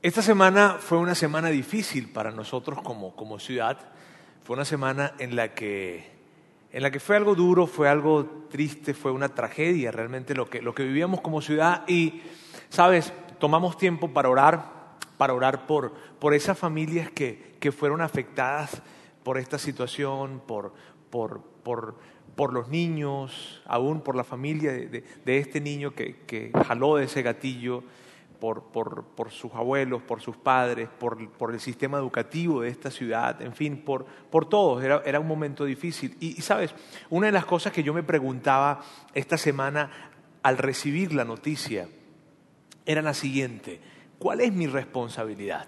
Esta semana fue una semana difícil para nosotros como, como ciudad. Fue una semana en la, que, en la que fue algo duro, fue algo triste, fue una tragedia realmente lo que, lo que vivíamos como ciudad. Y, sabes, tomamos tiempo para orar, para orar por, por esas familias que, que fueron afectadas por esta situación, por, por, por, por los niños, aún por la familia de, de, este niño que, que jaló de ese gatillo por, por, sus abuelos, por sus padres, por, por, el sistema educativo de esta ciudad, en fin, por, por todos. Era, era un momento difícil. Y, y, sabes, una de las cosas que yo me preguntaba esta semana al recibir la noticia era la siguiente, ¿cuál es mi responsabilidad?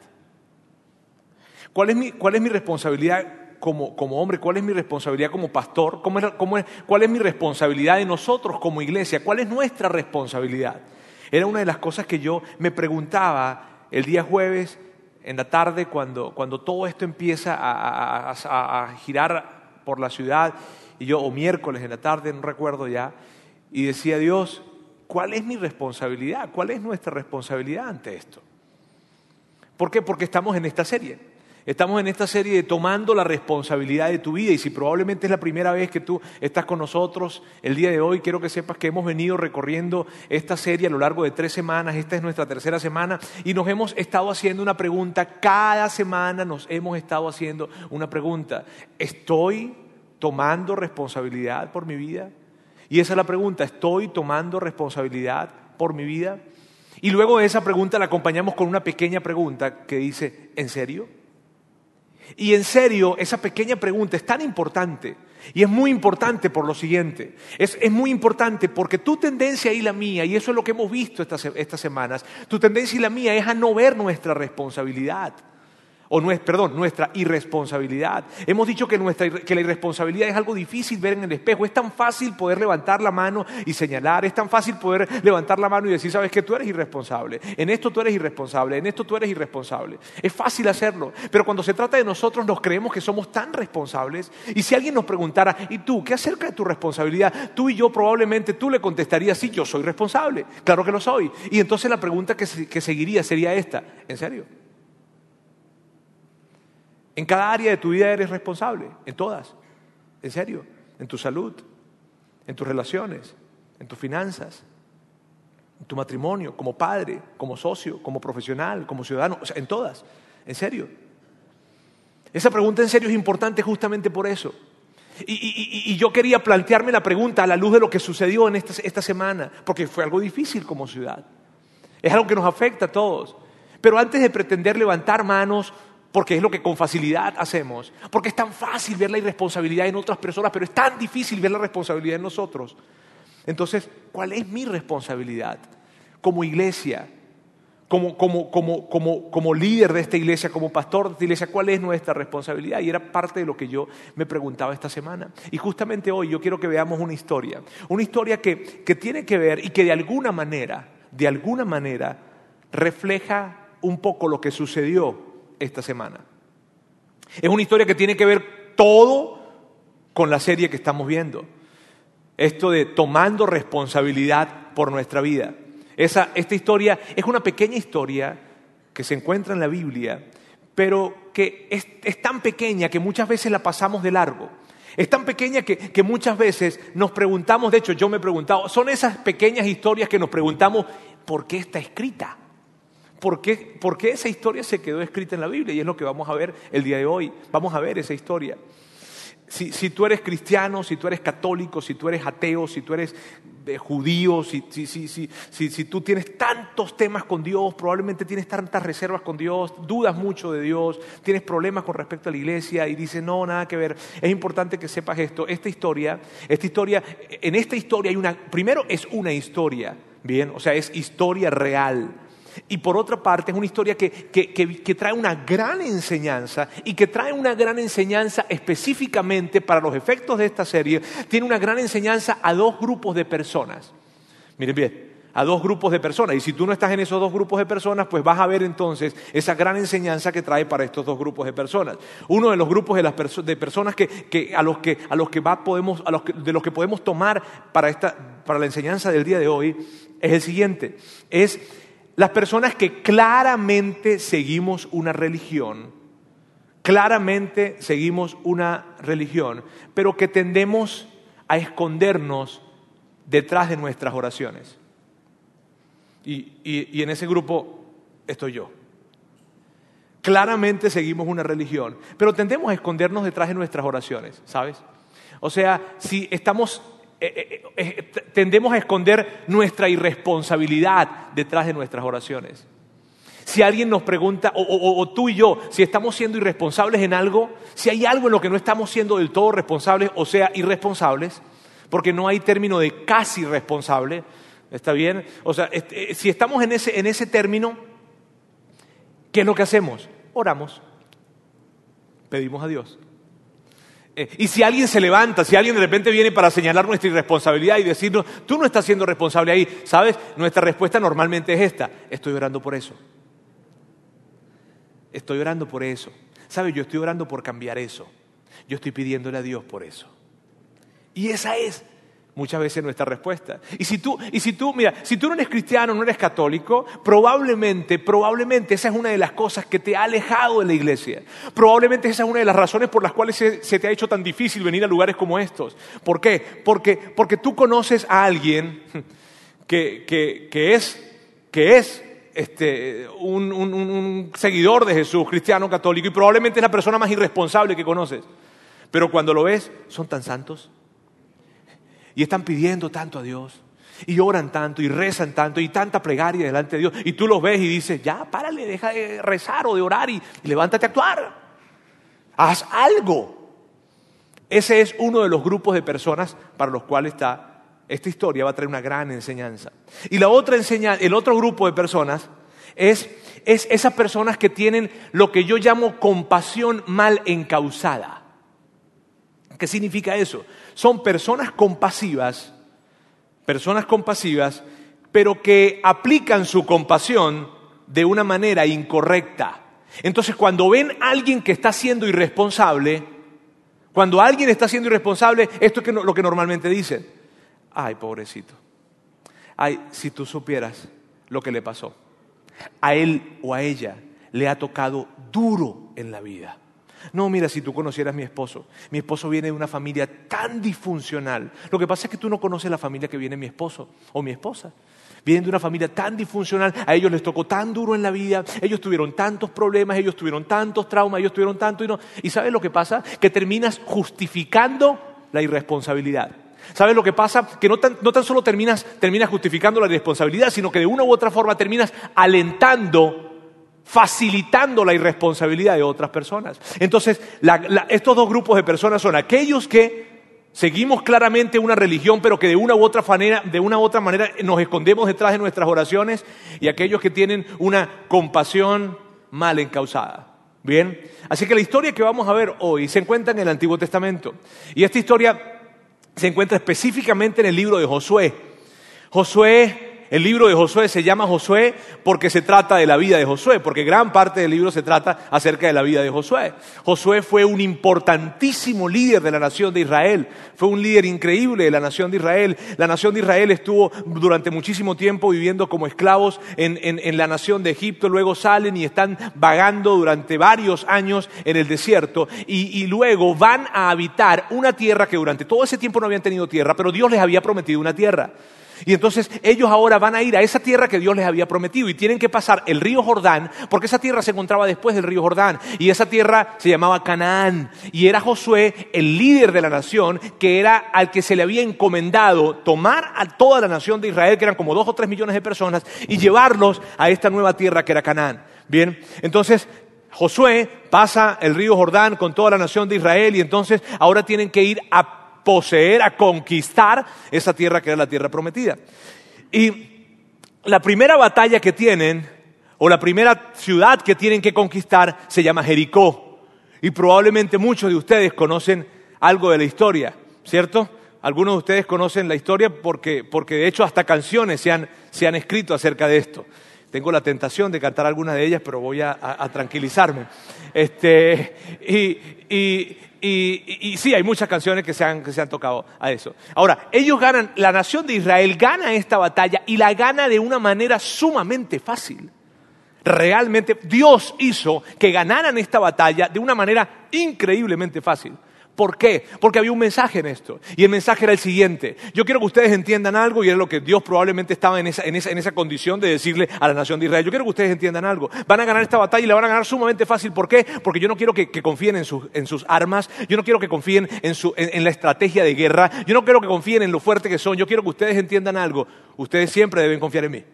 ¿Cuál es mi, cuál es mi responsabilidad como, como, hombre? ¿Cuál es mi responsabilidad como pastor? ¿Cómo es, cómo es, ¿Cuál es mi responsabilidad de nosotros como iglesia? ¿Cuál es nuestra responsabilidad? Era una de las cosas que yo me preguntaba el día jueves en la tarde cuando, cuando todo esto empieza a, girar por la ciudad, y yo, o miércoles en la tarde, no recuerdo ya, y decía, Dios, ¿cuál es mi responsabilidad? ¿Cuál es nuestra responsabilidad ante esto? ¿Por qué? Porque estamos en esta serie. Estamos en esta serie de tomando la responsabilidad de tu vida y si probablemente es la primera vez que tú estás con nosotros el día de hoy, quiero que sepas que hemos venido recorriendo esta serie a lo largo de tres semanas, esta es nuestra tercera semana y nos hemos estado haciendo una pregunta, cada semana nos hemos estado haciendo una pregunta, ¿estoy tomando responsabilidad por mi vida? Y esa es la pregunta, ¿estoy tomando responsabilidad por mi vida? Y luego de esa pregunta la acompañamos con una pequeña pregunta que dice, ¿en serio? Y en serio, esa pequeña pregunta es tan importante. Y es muy importante por lo siguiente. Es, es, muy importante porque tu tendencia y la mía, y eso es lo que hemos visto estas, estas semanas, tu tendencia y la mía es a no ver nuestra responsabilidad o no es, perdón, nuestra irresponsabilidad. Hemos dicho que, nuestra, que la irresponsabilidad es algo difícil ver en el espejo. Es tan fácil poder levantar la mano y señalar, es tan fácil poder levantar la mano y decir, sabes que tú eres irresponsable, en esto tú eres irresponsable, en esto tú eres irresponsable. Es fácil hacerlo, pero cuando se trata de nosotros nos creemos que somos tan responsables y si alguien nos preguntara, ¿y tú qué acerca de tu responsabilidad? Tú y yo probablemente tú le contestarías, sí, yo soy responsable, claro que lo soy. Y entonces la pregunta que, que seguiría sería esta, ¿en serio? En cada área de tu vida eres responsable, en todas, en serio, en tu salud, en tus relaciones, en tus finanzas, en tu matrimonio, como padre, como socio, como profesional, como ciudadano, o sea, en todas, en serio. Esa pregunta en serio es importante justamente por eso. Y, yo quería plantearme la pregunta a la luz de lo que sucedió en esta semana, porque fue algo difícil como ciudad. Es algo que nos afecta a todos. Pero antes de pretender levantar manos porque es lo que con facilidad hacemos, porque es tan fácil ver la irresponsabilidad en otras personas, pero es tan difícil ver la responsabilidad en nosotros. Entonces, ¿cuál es mi responsabilidad como iglesia, como, como, como, como, como líder de esta iglesia, como pastor de esta iglesia? ¿Cuál es nuestra responsabilidad? Y era parte de lo que yo me preguntaba esta semana. Y justamente hoy yo quiero que veamos una historia, una historia que, que tiene que ver y que de alguna manera, de alguna manera, refleja un poco lo que sucedió esta semana. Es una historia que tiene que ver todo con la serie que estamos viendo. Esto de tomando responsabilidad por nuestra vida. Esa, esta historia es una pequeña historia que se encuentra en la Biblia, pero que es, tan pequeña que muchas veces la pasamos de largo. Es tan pequeña que, que, muchas veces nos preguntamos, de hecho yo me he preguntado, son esas pequeñas historias que nos preguntamos, ¿por qué está escrita? ¿Por qué, ¿Por qué, esa historia se quedó escrita en la Biblia? Y es lo que vamos a ver el día de hoy. Vamos a ver esa historia. Si, si tú eres cristiano, si tú eres católico, si tú eres ateo, si tú eres eh, judío, si, si, si, tú tienes tantos temas con Dios, probablemente tienes tantas reservas con Dios, dudas mucho de Dios, tienes problemas con respecto a la iglesia y dices, no, nada que ver. Es importante que sepas esto. Esta historia, esta historia, en esta historia hay una, primero es una historia, bien, o sea, es historia real. Y por otra parte es una historia que, que, trae una gran enseñanza y que trae una gran enseñanza específicamente para los efectos de esta serie, tiene una gran enseñanza a dos grupos de personas. Miren bien, a dos grupos de personas. Y si tú no estás en esos dos grupos de personas, pues vas a ver entonces esa gran enseñanza que trae para estos dos grupos de personas. Uno de los grupos de, las de personas que, a los que, a los que va podemos, a los de los que podemos tomar para, esta, para la enseñanza del día de hoy es el siguiente. Es las personas que claramente seguimos una religión, claramente seguimos una religión, pero que tendemos a escondernos detrás de nuestras oraciones. Y, y en ese grupo estoy yo. Claramente seguimos una religión, pero tendemos a escondernos detrás de nuestras oraciones, ¿sabes? O sea, si estamos eh, eh, eh, tendemos a esconder nuestra irresponsabilidad detrás de nuestras oraciones. Si alguien nos pregunta, o, tú y yo, si estamos siendo irresponsables en algo, si hay algo en lo que no estamos siendo del todo responsables, o sea, irresponsables, porque no hay término de casi responsable, ¿está bien? O sea, si estamos en ese, en ese término, ¿qué es lo que hacemos? Oramos, pedimos a Dios. Eh, y si alguien se levanta, si alguien de repente viene para señalar nuestra irresponsabilidad y decirnos, tú no estás siendo responsable ahí, ¿sabes? Nuestra respuesta normalmente es esta, estoy orando por eso. Estoy orando por eso. ¿Sabes? Yo estoy orando por cambiar eso. Yo estoy pidiéndole a Dios por eso. Y esa es muchas veces nuestra respuesta. Y si tú, y si tú, mira, si tú no eres cristiano, no eres católico, probablemente, probablemente esa es una de las cosas que te ha alejado de la iglesia. Probablemente esa es una de las razones por las cuales se, te ha hecho tan difícil venir a lugares como estos. ¿Por qué? Porque, porque tú conoces a alguien que, que, es, que es este, un, un seguidor de Jesús, cristiano, católico, y probablemente es la persona más irresponsable que conoces. Pero cuando lo ves, son tan santos y están pidiendo tanto a Dios. Y oran tanto y rezan tanto y tanta plegaria delante de Dios. Y tú los ves y dices, ya, párale, deja de rezar o de orar y, levántate a actuar. Haz algo. Ese es uno de los grupos de personas para los cuales está esta historia va a traer una gran enseñanza. Y la otra enseñanza, el otro grupo de personas es, es esas personas que tienen lo que yo llamo compasión mal encausada. ¿Qué significa eso? son personas compasivas, personas compasivas, pero que aplican su compasión de una manera incorrecta. Entonces, cuando ven a alguien que está siendo irresponsable, cuando alguien está siendo irresponsable, esto es lo que normalmente dicen. Ay, pobrecito. Ay, si tú supieras lo que le pasó. A él o a ella le ha tocado duro en la vida. No, mira, si tú conocieras a mi esposo, mi esposo viene de una familia tan disfuncional. Lo que pasa es que tú no conoces la familia que viene mi esposo o mi esposa. Vienen de una familia tan disfuncional, a ellos les tocó tan duro en la vida, ellos tuvieron tantos problemas, ellos tuvieron tantos traumas, ellos tuvieron tanto y no. ¿Y sabes lo que pasa? Que terminas justificando la irresponsabilidad. ¿Sabes lo que pasa? Que no tan, solo terminas, terminas justificando la irresponsabilidad, sino que de una u otra forma terminas alentando facilitando la irresponsabilidad de otras personas. Entonces, estos dos grupos de personas son aquellos que seguimos claramente una religión, pero que de una u otra manera, de una u otra manera nos escondemos detrás de nuestras oraciones, y aquellos que tienen una compasión mal encausada. Bien, así que la historia que vamos a ver hoy se encuentra en el Antiguo Testamento, y esta historia se encuentra específicamente en el libro de Josué. Josué el libro de Josué se llama Josué porque se trata de la vida de Josué, porque gran parte del libro se trata acerca de la vida de Josué. Josué fue un importantísimo líder de la nación de Israel, fue un líder increíble de la nación de Israel. La nación de Israel estuvo durante muchísimo tiempo viviendo como esclavos en, la nación de Egipto, luego salen y están vagando durante varios años en el desierto y, y luego van a habitar una tierra que durante todo ese tiempo no habían tenido tierra, pero Dios les había prometido una tierra. Y entonces ellos ahora van a ir a esa tierra que Dios les había prometido y tienen que pasar el río Jordán, porque esa tierra se encontraba después del río Jordán. Y esa tierra se llamaba Canaán. Y era Josué, el líder de la nación, que era al que se le había encomendado tomar a toda la nación de Israel, que eran como dos o tres millones de personas, y llevarlos a esta nueva tierra que era Canaán. Bien, entonces Josué pasa el río Jordán con toda la nación de Israel y entonces ahora tienen que ir a poseer, a conquistar esa tierra que era la tierra prometida. Y la primera batalla que tienen, o la primera ciudad que tienen que conquistar, se llama Jericó. Y probablemente muchos de ustedes conocen algo de la historia, ¿cierto? Algunos de ustedes conocen la historia porque, porque de hecho hasta canciones se han, se han escrito acerca de esto. Tengo la tentación de cantar algunas de ellas, pero voy a, tranquilizarme. Este, y, sí, hay muchas canciones que se, han, que se han tocado a eso. Ahora, ellos ganan, la nación de Israel gana esta batalla y la gana de una manera sumamente fácil. Realmente Dios hizo que ganaran esta batalla de una manera increíblemente fácil. ¿Por qué? Porque había un mensaje en esto. Y el mensaje era el siguiente. Yo quiero que ustedes entiendan algo y es lo que Dios probablemente estaba en esa, condición de decirle a la nación de Israel. Yo quiero que ustedes entiendan algo. Van a ganar esta batalla y la van a ganar sumamente fácil. ¿Por qué? Porque yo no quiero que, confíen en sus, armas. Yo no quiero que confíen en la estrategia de guerra. Yo no quiero que confíen en lo fuerte que son. Yo quiero que ustedes entiendan algo. Ustedes siempre deben confiar en mí.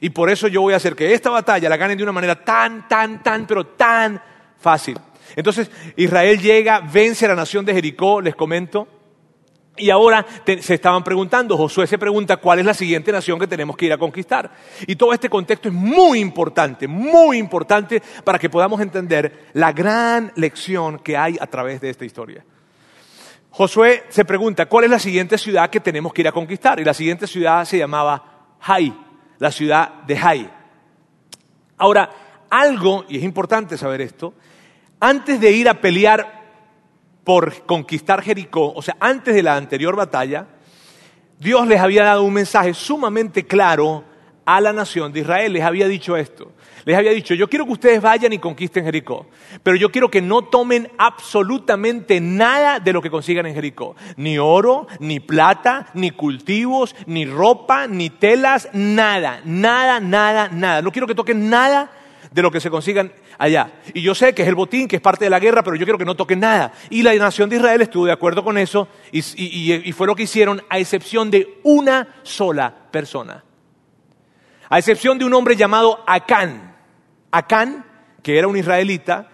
Y por eso yo voy a hacer que esta batalla la ganen de una manera tan, tan, tan, pero tan fácil. Entonces Israel llega, vence a la nación de Jericó, les comento. Y ahora se estaban preguntando, Josué se pregunta cuál es la siguiente nación que tenemos que ir a conquistar. Y todo este contexto es muy importante, muy importante para que podamos entender la gran lección que hay a través de esta historia. Josué se pregunta, ¿cuál es la siguiente ciudad que tenemos que ir a conquistar? Y la siguiente ciudad se llamaba Hai, la ciudad de Hai. Ahora, algo, y es importante saber esto, antes de ir a pelear por conquistar Jericó, o sea, antes de la anterior batalla, Dios les había dado un mensaje sumamente claro a la nación de Israel. Les había dicho esto. Les había dicho, yo quiero que ustedes vayan y conquisten Jericó, pero yo quiero que no tomen absolutamente nada de lo que consigan en Jericó. Ni oro, ni plata, ni cultivos, ni ropa, ni telas, nada, nada, nada, nada. No quiero que toquen nada de lo que se consigan allá. Y yo sé que es el botín, que es parte de la guerra, pero yo quiero que no toquen nada. Y la nación de Israel estuvo de acuerdo con eso y, fue lo que hicieron, a excepción de una sola persona. A excepción de un hombre llamado Acán. Acán, que era un israelita,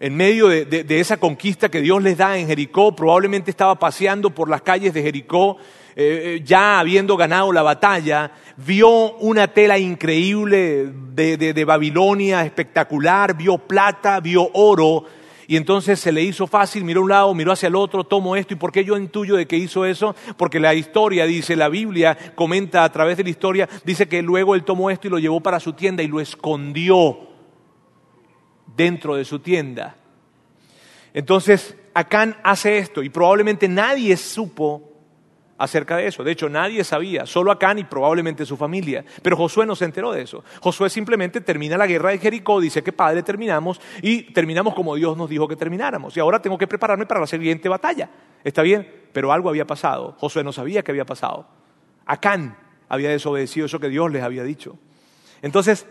en medio de, esa conquista que Dios les da en Jericó, probablemente estaba paseando por las calles de Jericó, eh, eh, ya habiendo ganado la batalla, vio una tela increíble de, Babilonia, espectacular, vio plata, vio oro, y entonces se le hizo fácil, miró a un lado, miró hacia el otro, tomo esto. ¿Y por qué yo intuyo de que hizo eso? Porque la historia dice, la Biblia comenta a través de la historia, dice que luego él tomó esto y lo llevó para su tienda y lo escondió dentro de su tienda. Entonces, Acán hace esto y probablemente nadie supo acerca de eso. De hecho, nadie sabía, solo Acán y probablemente su familia. Pero Josué no se enteró de eso. Josué simplemente termina la guerra de Jericó, dice que padre terminamos y terminamos como Dios nos dijo que termináramos. Y ahora tengo que prepararme para la siguiente batalla. ¿Está bien? Pero algo había pasado. Josué no sabía qué había pasado. Acán había desobedecido eso que Dios les había dicho. Entonces,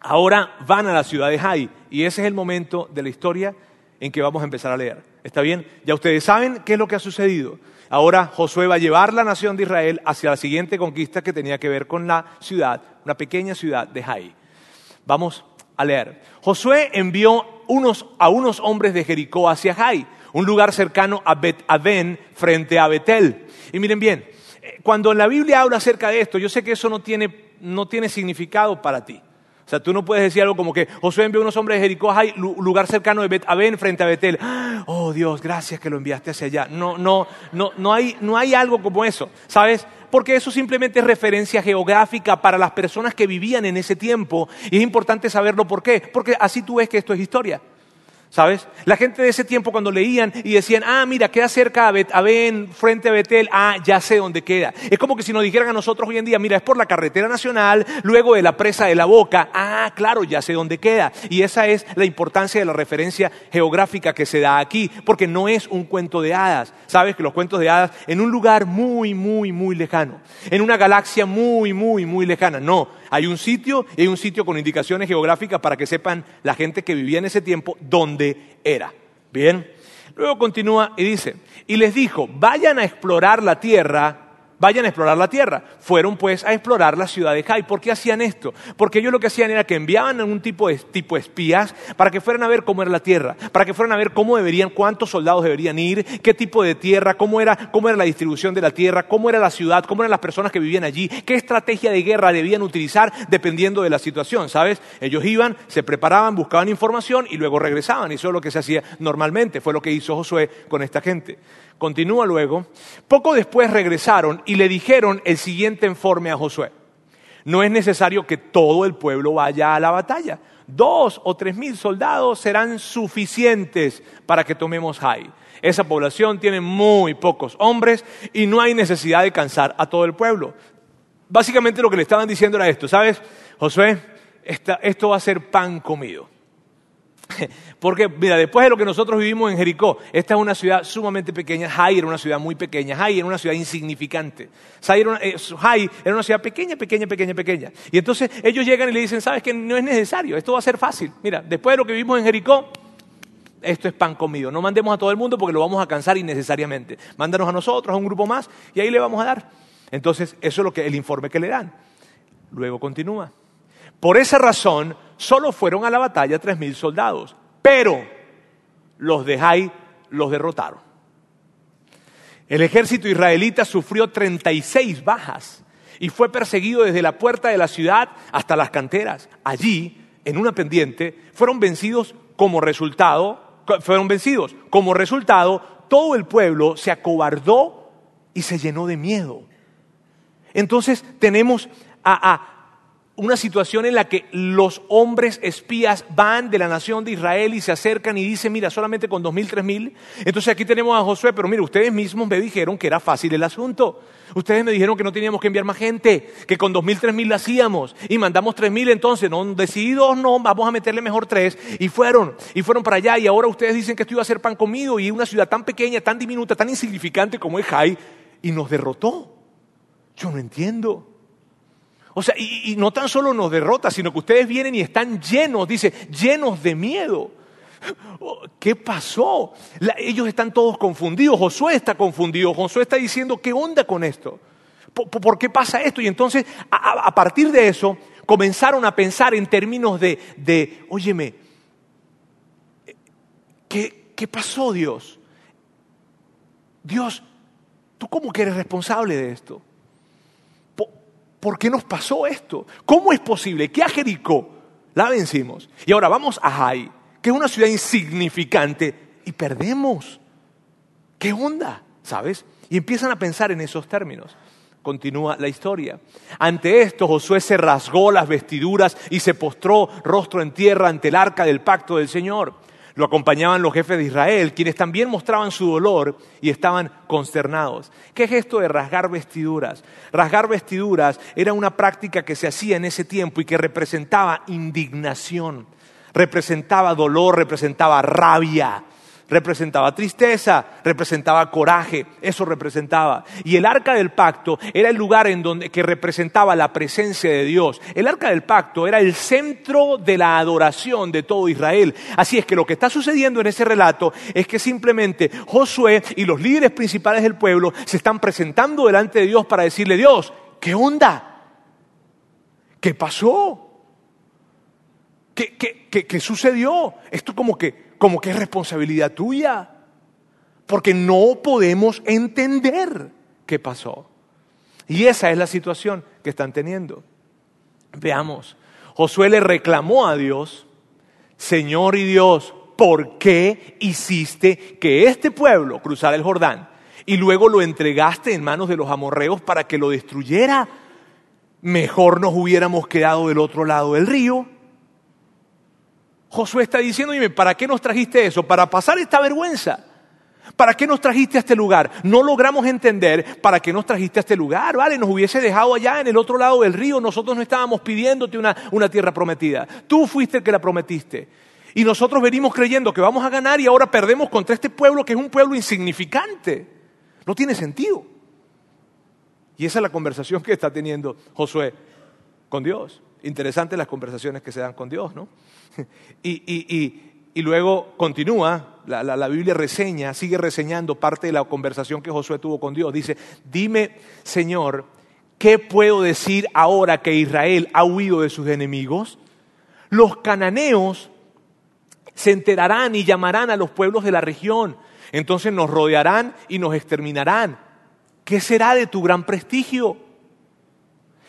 ahora van a la ciudad de Jai y ese es el momento de la historia en que vamos a empezar a leer. ¿Está bien? Ya ustedes saben qué es lo que ha sucedido. Ahora Josué va a llevar la nación de Israel hacia la siguiente conquista que tenía que ver con la ciudad, una pequeña ciudad de Jai. Vamos a leer. Josué envió a unos hombres de Jericó hacia Jai, un lugar cercano a Bet Aven frente a Betel. Y miren bien, eh, cuando la Biblia habla acerca de esto, yo sé que eso no tiene, no tiene significado para ti. O sea, tú no puedes decir algo como que Josué envió unos hombres de Jericó a lugar cercano de Bet Aven frente a Betel. Oh Dios, gracias que lo enviaste hacia allá. No, no, no, no hay, no hay algo como eso, ¿sabes? Porque eso simplemente es referencia geográfica para las personas que vivían en ese tiempo. Y es importante saberlo por qué. Porque así tú ves que esto es historia. ¿Sabes? La gente de ese tiempo cuando leían y decían, ah, mira, queda cerca a, Bet, frente a Betel, ah, ya sé dónde queda. Es como que si nos dijeran a nosotros hoy en día, mira, es por la carretera nacional, luego de la presa de la boca, ah, claro, ya sé dónde queda. Y esa es la importancia de la referencia geográfica que se da aquí, porque no es un cuento de hadas. Sabes que los cuentos de hadas en un lugar muy, muy, muy lejano, en una galaxia muy, muy, muy lejana. No, hay un sitio y hay un sitio con indicaciones geográficas para que sepan la gente que vivía en ese tiempo dónde era. Bien. Luego continúa y dice, y les dijo, vayan a explorar la tierra vayan a explorar la tierra. Fueron pues a explorar la ciudad de Jai. ¿Por qué hacían esto? Porque ellos lo que hacían era que enviaban a un tipo de tipo espías para que fueran a ver cómo era la tierra, para que fueran a ver cómo deberían, cuántos soldados deberían ir, qué tipo de tierra, cómo era, cómo era la distribución de la tierra, cómo era la ciudad, cómo eran las personas que vivían allí, qué estrategia de guerra debían utilizar dependiendo de la situación, ¿sabes? Ellos iban, se preparaban, buscaban información y luego regresaban. Y eso es lo que se hacía normalmente. Fue lo que hizo Josué con esta gente. Continúa luego. Poco después regresaron y le dijeron el siguiente informe a Josué. No es necesario que todo el pueblo vaya a la batalla. Dos o tres mil soldados serán suficientes para que tomemos Jai. Esa población tiene muy pocos hombres y no hay necesidad de cansar a todo el pueblo. Básicamente lo que le estaban diciendo era esto, ¿sabes? Josué, esto va a ser pan comido. Porque, mira, después de lo que nosotros vivimos en Jericó, esta es una ciudad sumamente pequeña. Jai era una ciudad muy pequeña. Jai era una ciudad insignificante. Jai era, una, eh, era una ciudad pequeña, pequeña, pequeña, pequeña. Y entonces ellos llegan y le dicen, ¿sabes que No es necesario, esto va a ser fácil. Mira, después de lo que vivimos en Jericó, esto es pan comido. No mandemos a todo el mundo porque lo vamos a cansar innecesariamente. Mándanos a nosotros, a un grupo más, y ahí le vamos a dar. Entonces, eso es lo que el informe que le dan. Luego continúa. Por esa razón, solo fueron a la batalla tres mil soldados, pero los de Jai los derrotaron. El ejército israelita sufrió 36 bajas y fue perseguido desde la puerta de la ciudad hasta las canteras. Allí, en una pendiente, fueron vencidos como resultado, fueron vencidos. Como resultado, todo el pueblo se acobardó y se llenó de miedo. Entonces tenemos a, una situación en la que los hombres espías van de la nación de Israel y se acercan y dicen, mira, solamente con dos mil, tres mil. Entonces aquí tenemos a Josué, pero mire, ustedes mismos me dijeron que era fácil el asunto. Ustedes me dijeron que no teníamos que enviar más gente, que con dos mil, tres mil lo hacíamos. Y mandamos tres mil, entonces, no, decididos no, vamos a meterle mejor tres. Y fueron, y fueron para allá. Y ahora ustedes dicen que esto iba a ser pan comido y una ciudad tan pequeña, tan diminuta, tan insignificante como es Jai, y nos derrotó. Yo no entiendo. O sea, y, no tan solo nos derrota, sino que ustedes vienen y están llenos, dice, llenos de miedo. Oh, ¿Qué pasó? ellos están todos confundidos, Josué está confundido, Josué está diciendo, ¿qué onda con esto? ¿Por, qué pasa esto? Y entonces, a, partir de eso, comenzaron a pensar en términos de, de óyeme, ¿qué, ¿qué pasó Dios? Dios, ¿tú cómo que eres responsable de esto? ¿Por qué nos pasó esto? ¿Cómo es posible que a Jericó la vencimos y ahora vamos a Jai, que es una ciudad insignificante, y perdemos? ¿Qué onda? ¿Sabes? Y empiezan a pensar en esos términos. Continúa la historia. Ante esto Josué se rasgó las vestiduras y se postró rostro en tierra ante el arca del pacto del Señor. Lo acompañaban los jefes de Israel, quienes también mostraban su dolor y estaban consternados. ¿Qué es esto de rasgar vestiduras? Rasgar vestiduras era una práctica que se hacía en ese tiempo y que representaba indignación, representaba dolor, representaba rabia representaba tristeza, representaba coraje, eso representaba. Y el arca del pacto era el lugar en donde que representaba la presencia de Dios. El arca del pacto era el centro de la adoración de todo Israel. Así es que lo que está sucediendo en ese relato es que simplemente Josué y los líderes principales del pueblo se están presentando delante de Dios para decirle, Dios, ¿qué onda? ¿Qué pasó? ¿Qué, qué, qué sucedió? Esto como que como que es responsabilidad tuya, porque no podemos entender qué pasó. Y esa es la situación que están teniendo. Veamos, Josué le reclamó a Dios, Señor y Dios, ¿por qué hiciste que este pueblo cruzara el Jordán y luego lo entregaste en manos de los amorreos para que lo destruyera? Mejor nos hubiéramos quedado del otro lado del río Josué está diciendo, dime, ¿para qué nos trajiste eso? Para pasar esta vergüenza. ¿Para qué nos trajiste a este lugar? No logramos entender para qué nos trajiste a este lugar, ¿vale? Nos hubiese dejado allá en el otro lado del río, nosotros no estábamos pidiéndote una, una tierra prometida. Tú fuiste el que la prometiste. Y nosotros venimos creyendo que vamos a ganar y ahora perdemos contra este pueblo que es un pueblo insignificante. No tiene sentido. Y esa es la conversación que está teniendo Josué con Dios. Interesantes las conversaciones que se dan con Dios, ¿no? Y, luego continúa, la, la, Biblia reseña, sigue reseñando parte de la conversación que Josué tuvo con Dios. Dice, dime, Señor, ¿qué puedo decir ahora que Israel ha huido de sus enemigos? Los cananeos se enterarán y llamarán a los pueblos de la región. Entonces nos rodearán y nos exterminarán. ¿Qué será de tu gran prestigio?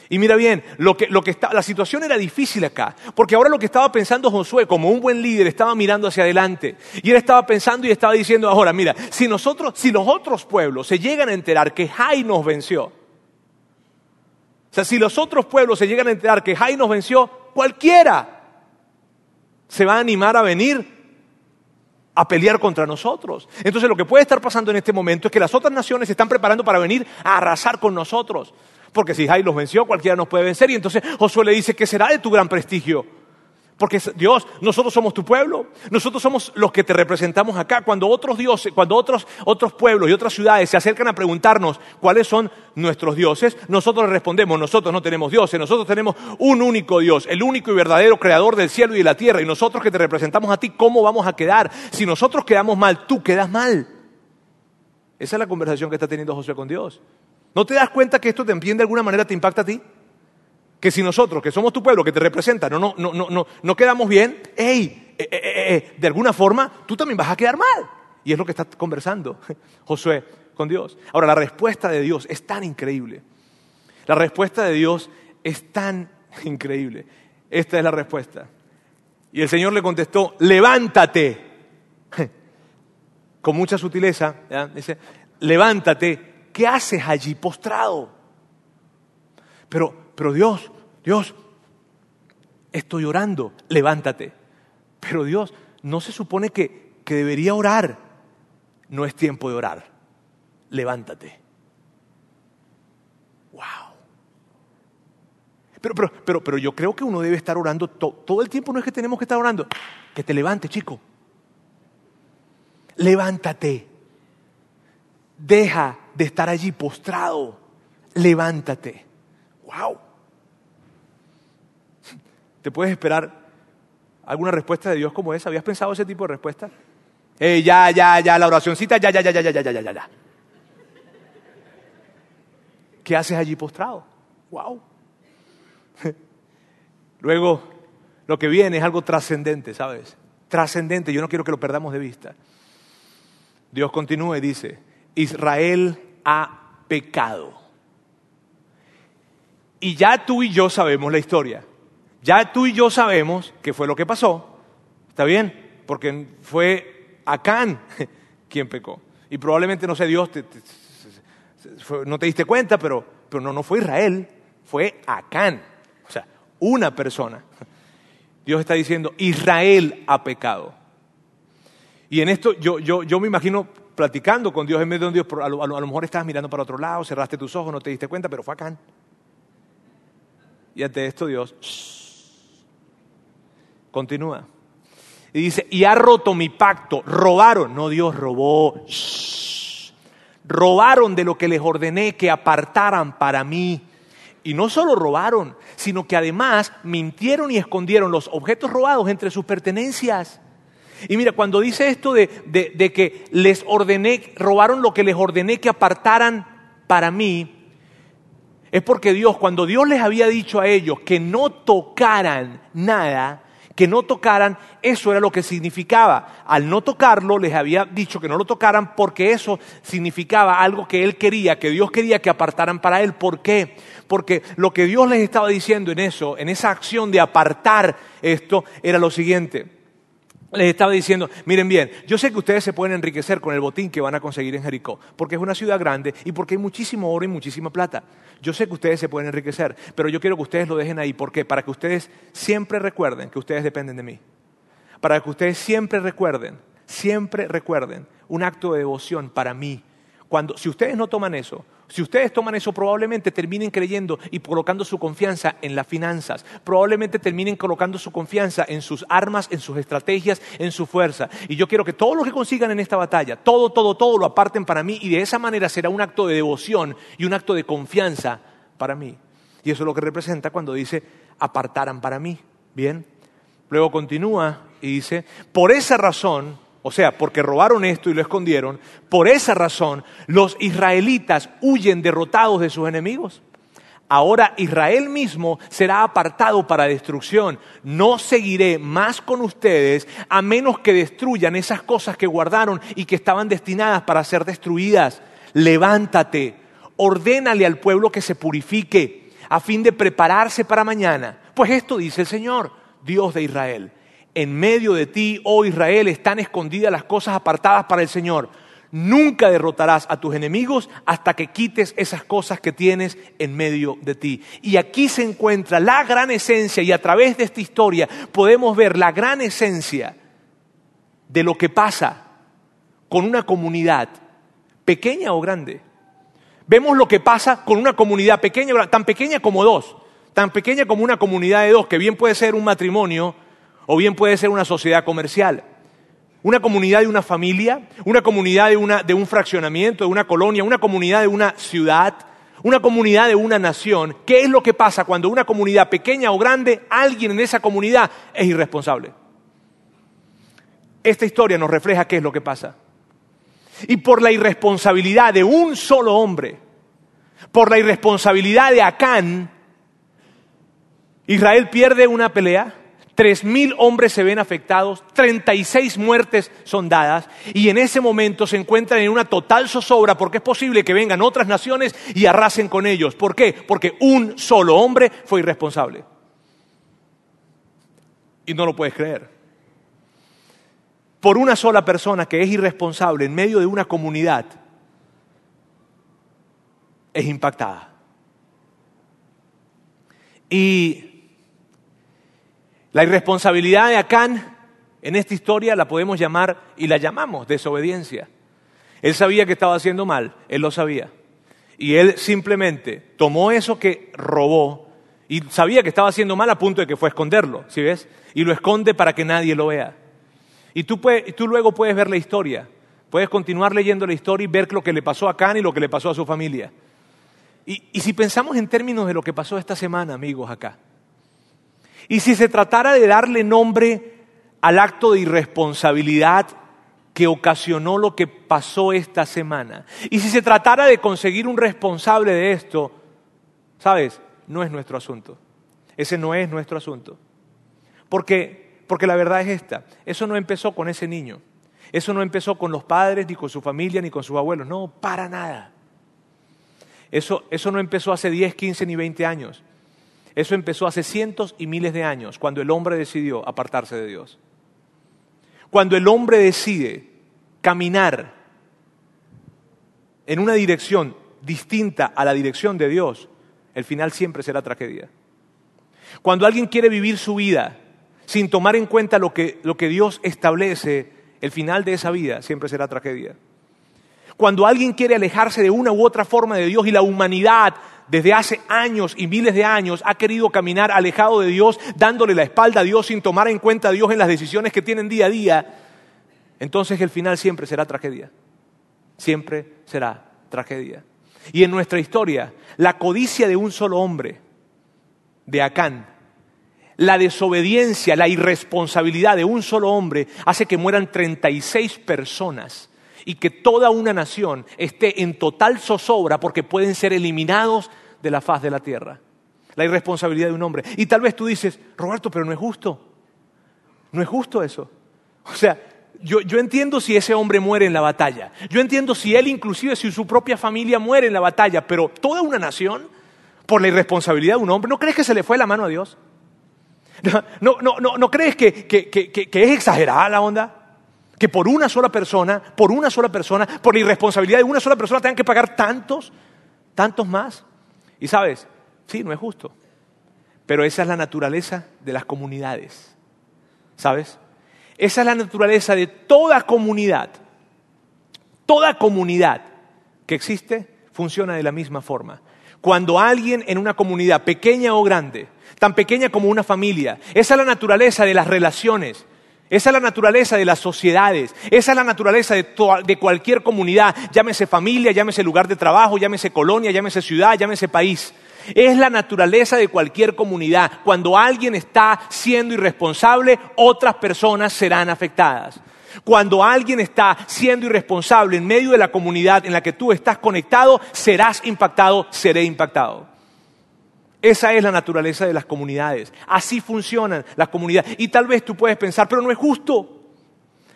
Y mira bien, lo que, la situación era difícil acá, porque ahora lo que estaba pensando Josué, como un buen líder, estaba mirando hacia adelante. Y él estaba pensando y estaba diciendo, ahora, mira, si nosotros, si los otros pueblos se llegan a enterar que Jai nos venció, O sea, si los otros pueblos se llegan a enterar que Jai nos venció, cualquiera se va a animar a venir a pelear contra nosotros. Entonces lo que puede estar pasando en este momento es que las otras naciones se están preparando para venir a arrasar con nosotros. Porque si Jai los venció, cualquiera nos puede vencer. Y entonces Josué le dice, ¿qué será de tu gran prestigio? Porque Dios, nosotros somos tu pueblo, nosotros somos los que te representamos acá. Cuando otros dioses, cuando otros, otros pueblos y otras ciudades se acercan a preguntarnos cuáles son nuestros dioses, nosotros respondemos, nosotros no tenemos dioses, nosotros tenemos un único Dios, el único y verdadero creador del cielo y de la tierra. Y nosotros que te representamos a ti, ¿cómo vamos a quedar? Si nosotros quedamos mal, tú quedas mal. Esa es la conversación que está teniendo Josué con Dios. ¿No te das cuenta que esto también de alguna manera te impacta a ti? que si nosotros, que somos tu pueblo, que te representa, no, no, no, no, no quedamos bien, hey, eh, eh, eh, de alguna forma tú también vas a quedar mal. Y es lo que está conversando Josué con Dios. Ahora, la respuesta de Dios es tan increíble. La respuesta de Dios es tan increíble. Esta es la respuesta. Y el Señor le contestó, levántate. Con mucha sutileza, dice, levántate, ¿qué haces allí postrado? Pero, pero Dios, Dios, estoy orando, levántate. Pero Dios, no se supone que, que debería orar. No es tiempo de orar. Levántate. Wow. Pero, pero, pero, pero yo creo que uno debe estar orando todo el tiempo. No es que tenemos que estar orando. Que te levante, chico. Levántate. Deja de estar allí postrado. Levántate. Wow. ¿Te puedes esperar alguna respuesta de Dios como esa? ¿Habías pensado ese tipo de respuesta? Eh, ya, ya, ya, la oracióncita, ya, ya, ya, ya, ya, ya, ya, ya, ya. ¿Qué haces allí postrado? ¡Wow! Luego, lo que viene es algo trascendente, ¿sabes? Trascendente, yo no quiero que lo perdamos de vista. Dios continúa y dice, Israel ha pecado. Y ya tú y yo sabemos la historia. Ya tú y yo sabemos qué fue lo que pasó. ¿Está bien? Porque fue Acán quien pecó. Y probablemente, no sé, Dios, no te diste cuenta, pero, pero no, no fue Israel, fue Acán. O sea, una persona. Dios está diciendo, Israel ha pecado. Y en esto yo, yo, yo me imagino platicando con Dios en medio de Dios, a lo, a lo mejor estabas mirando para otro lado, cerraste tus ojos, no te diste cuenta, pero fue Acán. Y ante esto Dios Continúa. Y dice, y ha roto mi pacto. Robaron. No, Dios robó. Robaron de lo que les ordené que apartaran para mí. Y no solo robaron, sino que además mintieron y escondieron los objetos robados entre sus pertenencias. Y mira, cuando dice esto de, de, que les ordené, robaron lo que les ordené que apartaran para mí, es porque Dios, cuando Dios les había dicho a ellos que no tocaran nada, que no tocaran, eso era lo que significaba. Al no tocarlo, les había dicho que no lo tocaran porque eso significaba algo que él quería, que Dios quería que apartaran para él. ¿Por qué? Porque lo que Dios les estaba diciendo en eso, en esa acción de apartar esto, era lo siguiente les estaba diciendo, miren bien, yo sé que ustedes se pueden enriquecer con el botín que van a conseguir en Jericó, porque es una ciudad grande y porque hay muchísimo oro y muchísima plata. Yo sé que ustedes se pueden enriquecer, pero yo quiero que ustedes lo dejen ahí. ¿Por qué? Para que ustedes siempre recuerden que ustedes dependen de mí. Para que ustedes siempre recuerden, siempre recuerden un acto de devoción para mí. Cuando, si ustedes no toman eso, si ustedes toman eso, probablemente terminen creyendo y colocando su confianza en las finanzas. Probablemente terminen colocando su confianza en sus armas, en sus estrategias, en su fuerza. Y yo quiero que todo lo que consigan en esta batalla, todo, todo, todo lo aparten para mí y de esa manera será un acto de devoción y un acto de confianza para mí. Y eso es lo que representa cuando dice apartaran para mí. Bien. Luego continúa y dice, por esa razón o sea, porque robaron esto y lo escondieron, por esa razón los israelitas huyen derrotados de sus enemigos. Ahora Israel mismo será apartado para destrucción. No seguiré más con ustedes a menos que destruyan esas cosas que guardaron y que estaban destinadas para ser destruidas. Levántate, ordénale al pueblo que se purifique a fin de prepararse para mañana. Pues esto dice el Señor, Dios de Israel en medio de ti, oh Israel, están escondidas las cosas apartadas para el Señor. Nunca derrotarás a tus enemigos hasta que quites esas cosas que tienes en medio de ti. Y aquí se encuentra la gran esencia y a través de esta historia podemos ver la gran esencia de lo que pasa con una comunidad, pequeña o grande. Vemos lo que pasa con una comunidad pequeña, tan pequeña como dos, tan pequeña como una comunidad de dos, que bien puede ser un matrimonio o bien puede ser una sociedad comercial una comunidad de una familia, una comunidad de, de un fraccionamiento, de una colonia, una comunidad de una ciudad, una comunidad de una nación. ¿Qué es lo que pasa cuando una comunidad pequeña o grande, alguien en esa comunidad es irresponsable? Esta historia nos refleja qué es lo que pasa. Y por la irresponsabilidad de un solo hombre, por la irresponsabilidad de Acán, Israel pierde una pelea, Tres mil hombres se ven afectados, treinta y seis muertes son dadas, y en ese momento se encuentran en una total zozobra porque es posible que vengan otras naciones y arrasen con ellos. ¿Por qué? Porque un solo hombre fue irresponsable. Y no lo puedes creer. Por una sola persona que es irresponsable en medio de una comunidad, es impactada. Y la irresponsabilidad de Acán en esta historia la podemos llamar y la llamamos desobediencia. Él sabía que estaba haciendo mal, él lo sabía. Y él simplemente tomó eso que robó y sabía que estaba haciendo mal a punto de que fue a esconderlo, ¿sí ves? Y lo esconde para que nadie lo vea. Y tú, tú luego puedes ver la historia, puedes continuar leyendo la historia y ver lo que le pasó a Acán y lo que le pasó a su familia. Y, y si pensamos en términos de lo que pasó esta semana, amigos, acá, y si se tratara de darle nombre al acto de irresponsabilidad que ocasionó lo que pasó esta semana, y si se tratara de conseguir un responsable de esto, sabes, no es nuestro asunto. Ese no es nuestro asunto. Porque, porque la verdad es esta, eso no empezó con ese niño, eso no empezó con los padres, ni con su familia, ni con sus abuelos, no, para nada. Eso, eso no empezó hace 10, 15 ni 20 años. Eso empezó hace cientos y miles de años, cuando el hombre decidió apartarse de Dios. Cuando el hombre decide caminar en una dirección distinta a la dirección de Dios, el final siempre será tragedia. Cuando alguien quiere vivir su vida sin tomar en cuenta lo que, lo que Dios establece, el final de esa vida siempre será tragedia. Cuando alguien quiere alejarse de una u otra forma de Dios y la humanidad desde hace años y miles de años ha querido caminar alejado de Dios, dándole la espalda a Dios sin tomar en cuenta a Dios en las decisiones que tienen día a día, entonces el final siempre será tragedia. Siempre será tragedia. Y en nuestra historia, la codicia de un solo hombre, de Acán, la desobediencia, la irresponsabilidad de un solo hombre hace que mueran 36 personas y que toda una nación esté en total zozobra porque pueden ser eliminados de la faz de la tierra. La irresponsabilidad de un hombre. Y tal vez tú dices, Roberto, pero no es justo. No es justo eso. O sea, yo, yo, entiendo si ese hombre muere en la batalla. Yo entiendo si él, inclusive, si su propia familia muere en la batalla. Pero toda una nación, por la irresponsabilidad de un hombre, ¿no crees que se le fue la mano a Dios? ¿No, no, no, no crees que, que, que, que es exagerada la onda? Que por una sola persona, por una sola persona, por la irresponsabilidad de una sola persona tengan que pagar tantos, tantos más. Y sabes, sí, no es justo. Pero esa es la naturaleza de las comunidades. ¿Sabes? Esa es la naturaleza de toda comunidad. Toda comunidad que existe funciona de la misma forma. Cuando alguien en una comunidad, pequeña o grande, tan pequeña como una familia, esa es la naturaleza de las relaciones, esa es la naturaleza de las sociedades, esa es la naturaleza de, cualquier comunidad, llámese familia, llámese lugar de trabajo, llámese colonia, llámese ciudad, llámese país. Es la naturaleza de cualquier comunidad. Cuando alguien está siendo irresponsable, otras personas serán afectadas. Cuando alguien está siendo irresponsable en medio de la comunidad en la que tú estás conectado, serás impactado, seré impactado. Esa es la naturaleza de las comunidades. Así funcionan las comunidades. Y tal vez tú puedes pensar, pero no es justo.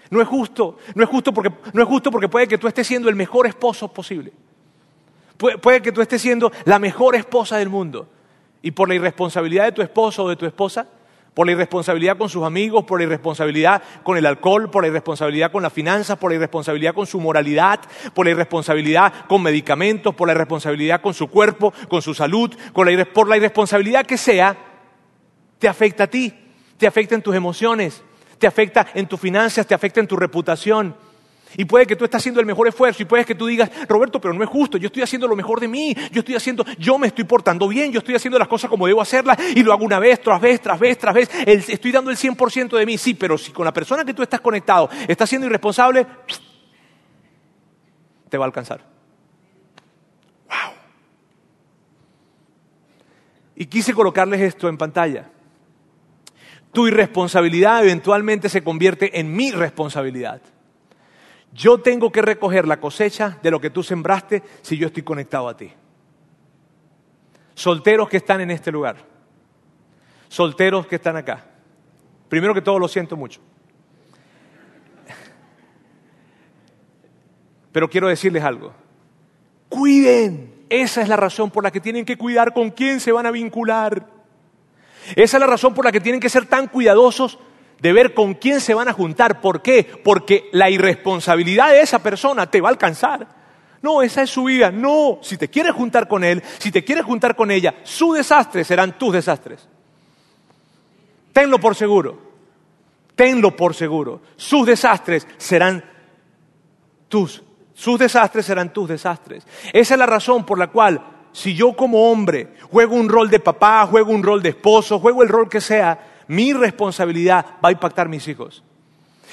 No es justo. No es justo porque, no es justo porque puede que tú estés siendo el mejor esposo posible. Puede, puede que tú estés siendo la mejor esposa del mundo. Y por la irresponsabilidad de tu esposo o de tu esposa, por la irresponsabilidad con sus amigos, por la irresponsabilidad con el alcohol, por la irresponsabilidad con las finanzas, por la irresponsabilidad con su moralidad, por la irresponsabilidad con medicamentos, por la irresponsabilidad con su cuerpo, con su salud, por la irresponsabilidad que sea, te afecta a ti, te afecta en tus emociones, te afecta en tus finanzas, te afecta en tu reputación. Y puede que tú estés haciendo el mejor esfuerzo y puede que tú digas, Roberto, pero no es justo, yo estoy haciendo lo mejor de mí, yo estoy haciendo, yo me estoy portando bien, yo estoy haciendo las cosas como debo hacerlas y lo hago una vez, tras vez, tras vez, tras vez, estoy dando el 100% de mí, sí, pero si con la persona que tú estás conectado estás siendo irresponsable, te va a alcanzar. ¡Wow! Y quise colocarles esto en pantalla. Tu irresponsabilidad eventualmente se convierte en mi responsabilidad. Yo tengo que recoger la cosecha de lo que tú sembraste si yo estoy conectado a ti. Solteros que están en este lugar. Solteros que están acá. Primero que todo lo siento mucho. Pero quiero decirles algo. Cuiden. Esa es la razón por la que tienen que cuidar con quién se van a vincular. Esa es la razón por la que tienen que ser tan cuidadosos de ver con quién se van a juntar. ¿Por qué? Porque la irresponsabilidad de esa persona te va a alcanzar. No, esa es su vida. No, si te quieres juntar con él, si te quieres juntar con ella, su desastre serán tus desastres. Tenlo por seguro. Tenlo por seguro. Sus desastres serán tus. Sus desastres serán tus desastres. Esa es la razón por la cual si yo como hombre juego un rol de papá, juego un rol de esposo, juego el rol que sea, mi responsabilidad va a impactar a mis hijos.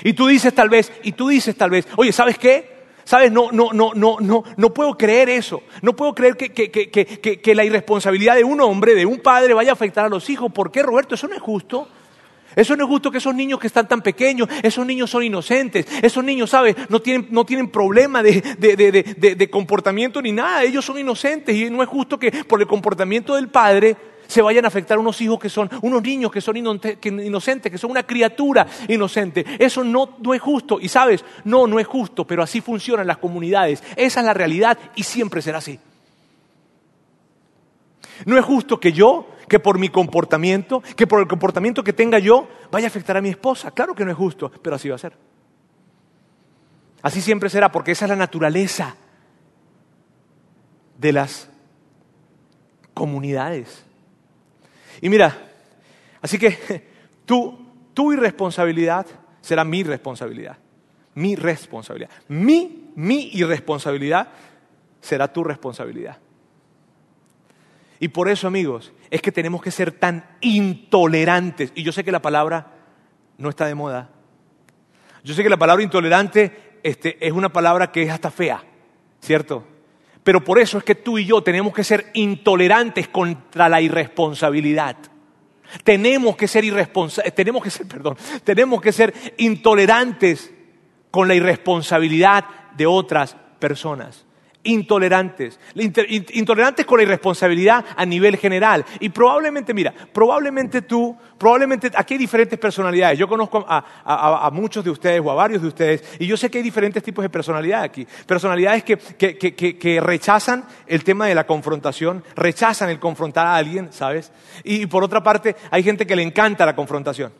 Y tú dices tal vez, y tú dices tal vez, oye, ¿sabes qué? ¿Sabes? No, no, no, no, no, no puedo creer eso. No puedo creer que, que, que, que, la irresponsabilidad de un hombre, de un padre, vaya a afectar a los hijos. ¿Por qué, Roberto? Eso no es justo. Eso no es justo que esos niños que están tan pequeños, esos niños son inocentes, esos niños, ¿sabes? No tienen, no tienen problema de, de, de, de, comportamiento ni nada, ellos son inocentes y no es justo que por el comportamiento del padre se vayan a afectar unos hijos que son, unos niños que son inocentes, que son una criatura inocente. Eso no, no es justo. Y sabes, no, no es justo, pero así funcionan las comunidades. Esa es la realidad y siempre será así. No es justo que yo, que por mi comportamiento, que por el comportamiento que tenga yo, vaya a afectar a mi esposa. Claro que no es justo, pero así va a ser. Así siempre será, porque esa es la naturaleza de las comunidades. Y mira, así que tu, irresponsabilidad será mi responsabilidad. Mi responsabilidad. Mi, mi irresponsabilidad será tu responsabilidad. Y por eso, amigos, es que tenemos que ser tan intolerantes. Y yo sé que la palabra no está de moda. Yo sé que la palabra intolerante este, es una palabra que es hasta fea, ¿cierto? Pero por eso es que tú y yo tenemos que ser intolerantes contra la irresponsabilidad. Tenemos que ser irresponsables, tenemos que ser, perdón, tenemos que ser intolerantes con la irresponsabilidad de otras personas intolerantes, intolerantes con la irresponsabilidad a nivel general. Y probablemente, mira, probablemente tú, probablemente aquí hay diferentes personalidades. Yo conozco a, muchos de ustedes o a varios de ustedes y yo sé que hay diferentes tipos de personalidades aquí. Personalidades que, rechazan el tema de la confrontación, rechazan el confrontar a alguien, ¿sabes? Y por otra parte, hay gente que le encanta la confrontación.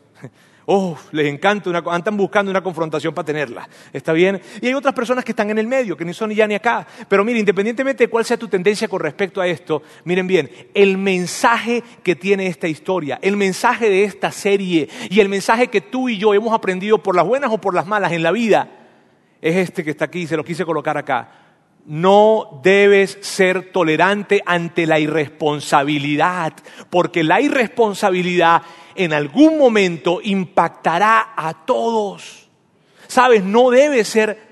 Oh, les encanta, una, andan buscando una confrontación para tenerla. ¿Está bien? Y hay otras personas que están en el medio, que ni son ni ya ni acá. Pero miren, independientemente de cuál sea tu tendencia con respecto a esto, miren bien, el mensaje que tiene esta historia, el mensaje de esta serie y el mensaje que tú y yo hemos aprendido por las buenas o por las malas en la vida, es este que está aquí, se lo quise colocar acá. No debes ser tolerante ante la irresponsabilidad, porque la irresponsabilidad en algún momento impactará a todos. Sabes, no debes ser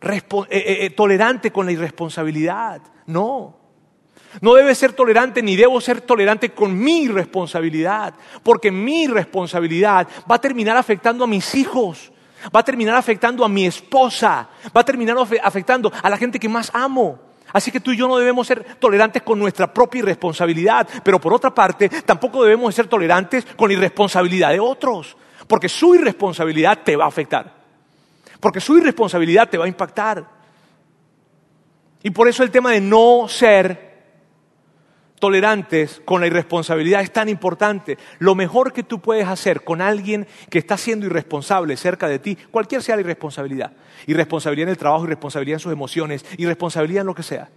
eh, eh, eh, tolerante con la irresponsabilidad, no. No debes ser tolerante ni debo ser tolerante con mi responsabilidad, porque mi responsabilidad va a terminar afectando a mis hijos, va a terminar afectando a mi esposa, va a terminar afectando a la gente que más amo. Así que tú y yo no debemos ser tolerantes con nuestra propia irresponsabilidad, pero por otra parte tampoco debemos ser tolerantes con la irresponsabilidad de otros, porque su irresponsabilidad te va a afectar, porque su irresponsabilidad te va a impactar. Y por eso el tema de no ser tolerantes con la irresponsabilidad es tan importante. Lo mejor que tú puedes hacer con alguien que está siendo irresponsable cerca de ti, cualquier sea la irresponsabilidad, irresponsabilidad en el trabajo, irresponsabilidad en sus emociones, irresponsabilidad en lo que sea.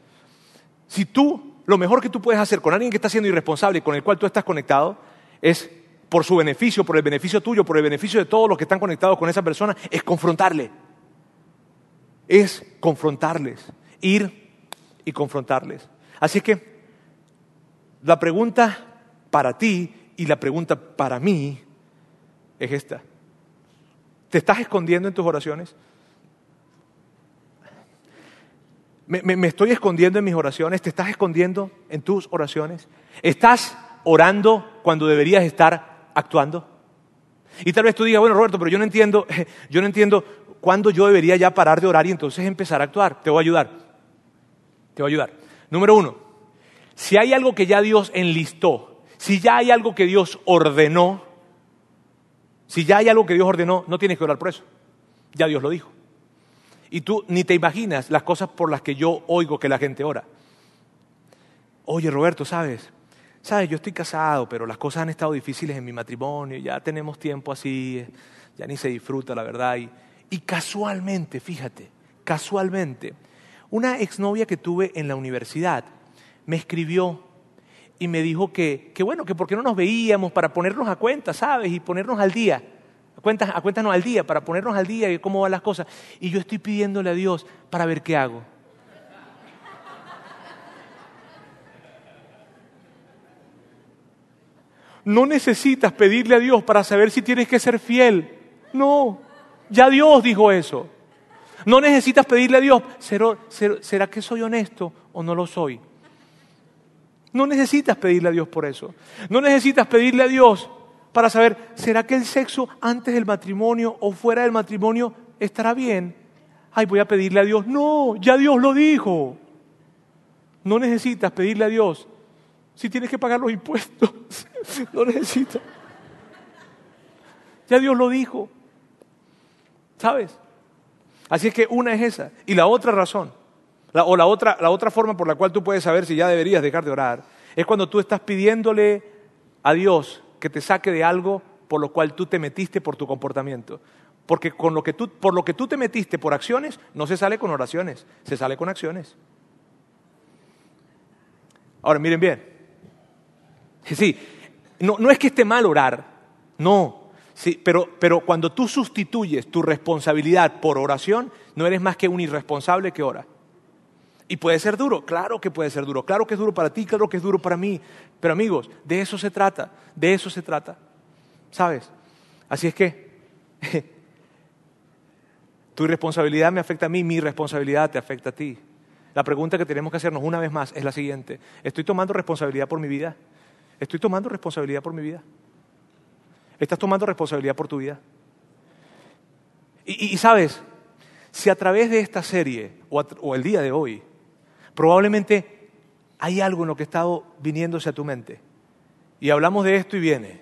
Si tú, lo mejor que tú puedes hacer con alguien que está siendo irresponsable y con el cual tú estás conectado, es por su beneficio, por el beneficio tuyo, por el beneficio de todos los que están conectados con esa persona, es confrontarle. Es confrontarles, ir y confrontarles. Así que la pregunta para ti y la pregunta para mí es esta. ¿Te estás escondiendo en tus oraciones? Me, estoy escondiendo en mis oraciones, te estás escondiendo en tus oraciones. ¿Estás orando cuando deberías estar actuando? Y tal vez tú digas, bueno, Roberto, pero yo no entiendo, yo no entiendo cuándo yo debería ya parar de orar y entonces empezar a actuar. Te voy a ayudar. Te voy a ayudar. Número uno, si hay algo que ya Dios enlistó, si ya hay algo que Dios ordenó, si ya hay algo que Dios ordenó, no tienes que orar por eso. Ya Dios lo dijo. Y tú ni te imaginas las cosas por las que yo oigo que la gente ora. Oye, Roberto, ¿sabes? Sabes, yo estoy casado, pero las cosas han estado difíciles en mi matrimonio, ya tenemos tiempo así, ya ni se disfruta, la verdad. Y, y casualmente, fíjate, casualmente, una exnovia que tuve en la universidad, me escribió y me dijo que, bueno, que por qué no nos veíamos para ponernos a cuenta, ¿sabes? Y ponernos al día. A cuentas, a al día, para ponernos al día y cómo van las cosas. Y yo estoy pidiéndole a Dios para ver qué hago. No necesitas pedirle a Dios para saber si tienes que ser fiel. No, ya Dios dijo eso. No necesitas pedirle a Dios, ¿será que soy honesto o no lo soy? No necesitas pedirle a Dios por eso. No necesitas pedirle a Dios para saber, ¿será que el sexo antes del matrimonio o fuera del matrimonio estará bien? Ay, voy a pedirle a Dios. No, ya Dios lo dijo. No necesitas pedirle a Dios si tienes que pagar los impuestos. no necesitas. Ya Dios lo dijo. ¿Sabes? Así es que una es esa. Y la otra razón o la otra, la otra forma por la cual tú puedes saber si ya deberías dejar de orar es cuando tú estás pidiéndole a Dios que te saque de algo por lo cual tú te metiste por tu comportamiento. Porque con lo que tú, por lo que tú te metiste por acciones, no se sale con oraciones, se sale con acciones. Ahora, miren bien. Sí, no, no es que esté mal orar, no. Sí, pero, pero cuando tú sustituyes tu responsabilidad por oración, no eres más que un irresponsable que ora. Y puede ser duro, claro que puede ser duro, claro que es duro para ti, claro que es duro para mí. Pero amigos, de eso se trata, de eso se trata. ¿Sabes? Así es que tu responsabilidad me afecta a mí, mi responsabilidad te afecta a ti. La pregunta que tenemos que hacernos una vez más es la siguiente. ¿Estoy tomando responsabilidad por mi vida? ¿Estoy tomando responsabilidad por mi vida? ¿Estás tomando responsabilidad por tu vida? Y, sabes, si a través de esta serie o el día de hoy Probablemente hay algo en lo que estado viniéndose a tu mente. Y hablamos de esto y viene,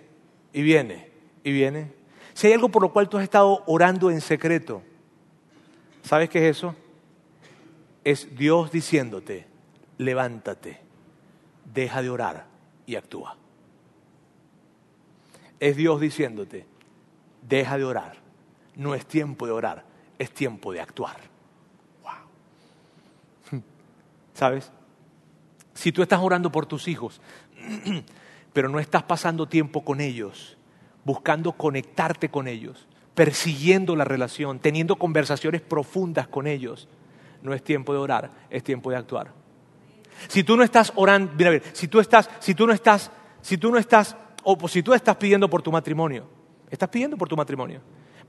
y viene, y viene. Si hay algo por lo cual tú has estado orando en secreto, ¿sabes qué es eso? Es Dios diciéndote, levántate, deja de orar y actúa. Es Dios diciéndote, deja de orar. No es tiempo de orar, es tiempo de actuar. ¿Sabes? Si tú estás orando por tus hijos, pero no estás pasando tiempo con ellos, buscando conectarte con ellos, persiguiendo la relación, teniendo conversaciones profundas con ellos, no es tiempo de orar, es tiempo de actuar. Si tú no estás orando, mira, a ver, si tú estás, si tú no estás, si tú no estás, o si tú estás pidiendo por tu matrimonio, estás pidiendo por tu matrimonio,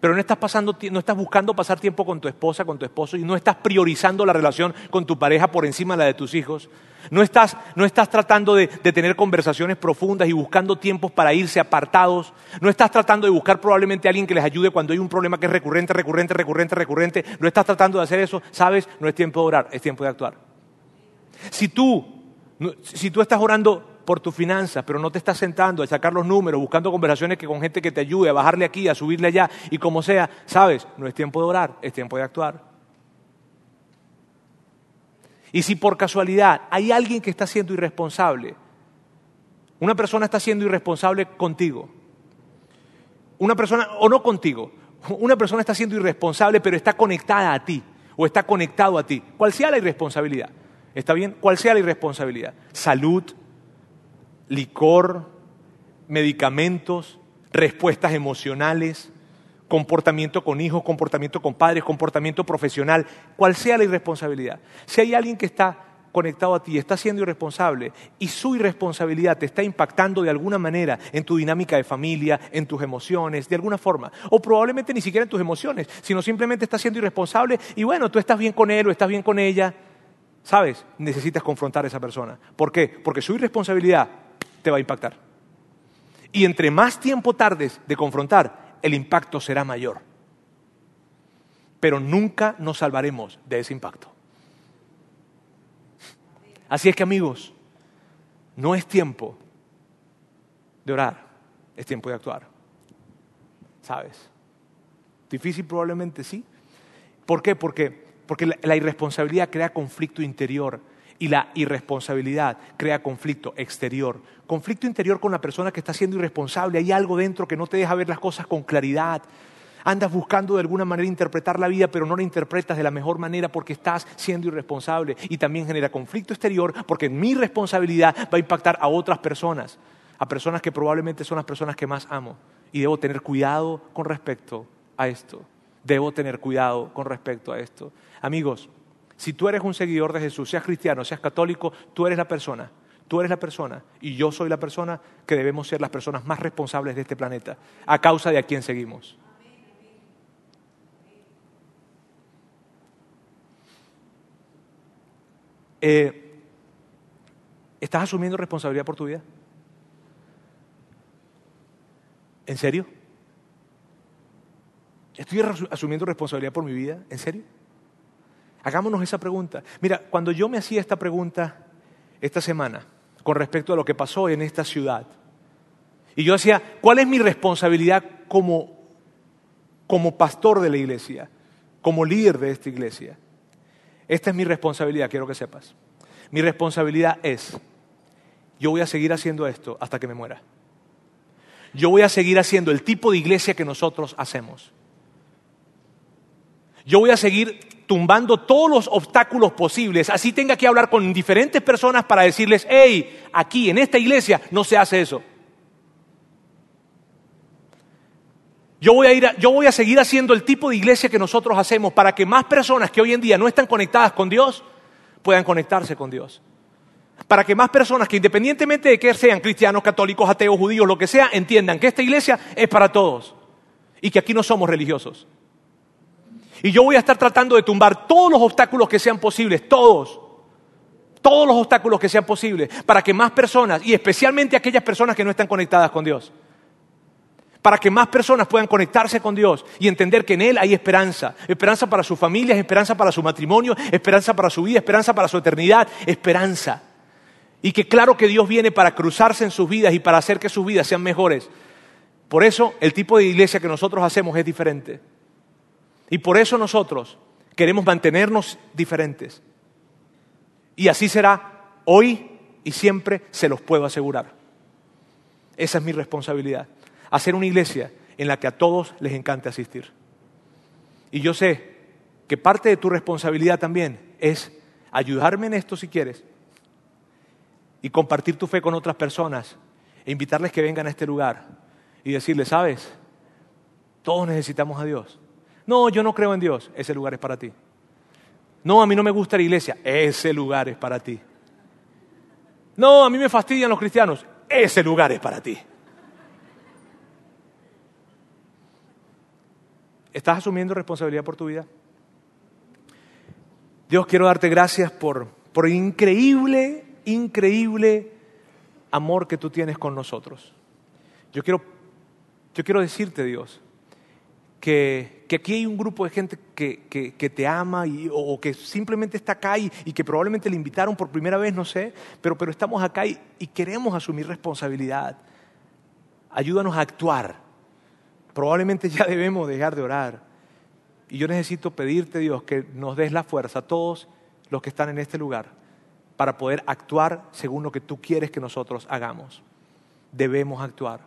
pero no estás, pasando, no estás buscando pasar tiempo con tu esposa, con tu esposo, y no estás priorizando la relación con tu pareja por encima de la de tus hijos. No estás, no estás tratando de, tener conversaciones profundas y buscando tiempos para irse apartados. No estás tratando de buscar probablemente a alguien que les ayude cuando hay un problema que es recurrente, recurrente, recurrente, recurrente. No estás tratando de hacer eso. Sabes, no es tiempo de orar, es tiempo de actuar. Si tú, si tú estás orando por tu finanza, pero no te estás sentando a sacar los números, buscando conversaciones que con gente que te ayude a bajarle aquí, a subirle allá y como sea, sabes, no es tiempo de orar, es tiempo de actuar. Y si por casualidad hay alguien que está siendo irresponsable, Una persona está siendo irresponsable contigo. Una persona, o no contigo, una persona está siendo irresponsable pero está conectada a ti o está conectado a ti. ¿Cuál sea la irresponsabilidad? ¿Está bien? ¿Cuál sea la irresponsabilidad? Salud, licor, medicamentos, respuestas emocionales, comportamiento con hijos, comportamiento con padres, comportamiento profesional, cual sea la irresponsabilidad. Si hay alguien que está conectado a ti, está siendo irresponsable y su irresponsabilidad te está impactando de alguna manera en tu dinámica de familia, en tus emociones, de alguna forma, o probablemente ni siquiera en tus emociones, sino simplemente está siendo irresponsable y bueno, tú estás bien con él o estás bien con ella, ¿sabes? Necesitas confrontar a esa persona. ¿Por qué? Porque su irresponsabilidad te va a impactar. Y entre más tiempo tardes de confrontar, el impacto será mayor. Pero nunca nos salvaremos de ese impacto. Así es que amigos, no es tiempo de orar, es tiempo de actuar. ¿Sabes? Difícil probablemente sí. ¿Por qué? Porque, porque la, la irresponsabilidad crea conflicto interior y la irresponsabilidad crea conflicto exterior. Conflicto interior con la persona que está siendo irresponsable. Hay algo dentro que no te deja ver las cosas con claridad. Andas buscando de alguna manera interpretar la vida, pero no la interpretas de la mejor manera porque estás siendo irresponsable. Y también genera conflicto exterior porque mi responsabilidad va a impactar a otras personas, a personas que probablemente son las personas que más amo. Y debo tener cuidado con respecto a esto. Debo tener cuidado con respecto a esto. Amigos, si tú eres un seguidor de Jesús, seas cristiano, seas católico, tú eres la persona. Tú eres la persona y yo soy la persona que debemos ser las personas más responsables de este planeta a causa de a quien seguimos. Eh, ¿Estás asumiendo responsabilidad por tu vida? ¿En serio? ¿Estoy asumiendo responsabilidad por mi vida? ¿En serio? Hagámonos esa pregunta. Mira, cuando yo me hacía esta pregunta esta semana con respecto a lo que pasó en esta ciudad, y yo decía, ¿cuál es mi responsabilidad como, como pastor de la iglesia, como líder de esta iglesia? Esta es mi responsabilidad, quiero que sepas. Mi responsabilidad es, yo voy a seguir haciendo esto hasta que me muera. Yo voy a seguir haciendo el tipo de iglesia que nosotros hacemos. Yo voy a seguir tumbando todos los obstáculos posibles, así tenga que hablar con diferentes personas para decirles, hey, aquí en esta iglesia no se hace eso. Yo voy, a ir yo voy a seguir haciendo el tipo de iglesia que nosotros hacemos para que más personas que hoy en día no están conectadas con Dios puedan conectarse con Dios. Para que más personas que independientemente de que sean cristianos, católicos, ateos, judíos, lo que sea, entiendan que esta iglesia es para todos y que aquí no somos religiosos. Y yo voy a estar tratando de tumbar todos los obstáculos que sean posibles, todos. Todos los obstáculos que sean posibles, para que más personas, y especialmente aquellas personas que no están conectadas con Dios, para que más personas puedan conectarse con Dios y entender que en Él hay esperanza. Esperanza para sus familias, esperanza para su matrimonio, esperanza para su vida, esperanza para su eternidad, esperanza. Y que claro que Dios viene para cruzarse en sus vidas y para hacer que sus vidas sean mejores. Por eso el tipo de iglesia que nosotros hacemos es diferente. Y por eso nosotros queremos mantenernos diferentes. Y así será hoy y siempre, se los puedo asegurar. Esa es mi responsabilidad. Hacer una iglesia en la que a todos les encante asistir. Y yo sé que parte de tu responsabilidad también es ayudarme en esto si quieres y compartir tu fe con otras personas e invitarles que vengan a este lugar y decirles, sabes, todos necesitamos a Dios. No, yo no creo en Dios. Ese lugar es para ti. No, a mí no me gusta la iglesia. Ese lugar es para ti. No, a mí me fastidian los cristianos. Ese lugar es para ti. ¿Estás asumiendo responsabilidad por tu vida? Dios, quiero darte gracias por, por el increíble, increíble amor que tú tienes con nosotros. Yo quiero, yo quiero decirte, Dios, que, aquí hay un grupo de gente que, te ama o, que simplemente está acá y, que probablemente le invitaron por primera vez, no sé, pero, pero estamos acá y, y queremos asumir responsabilidad. Ayúdanos a actuar. Probablemente ya debemos dejar de orar. Y yo necesito pedirte, Dios, que nos des la fuerza a todos los que están en este lugar para poder actuar según lo que tú quieres que nosotros hagamos. debemos actuar,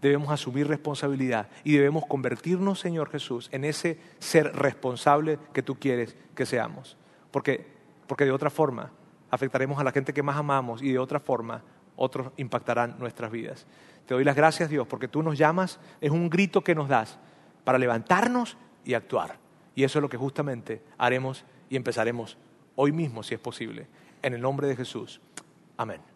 debemos asumir responsabilidad y debemos convertirnos, Señor Jesús, en ese ser responsable que tú quieres que seamos. Porque, porque de otra forma afectaremos a la gente que más amamos y de otra forma otros impactarán nuestras vidas. Te doy las gracias, Dios, porque tú nos llamas, es un grito que nos das para levantarnos y actuar. Y eso es lo que justamente haremos y empezaremos hoy mismo, si es posible. En el nombre de Jesús. Amén.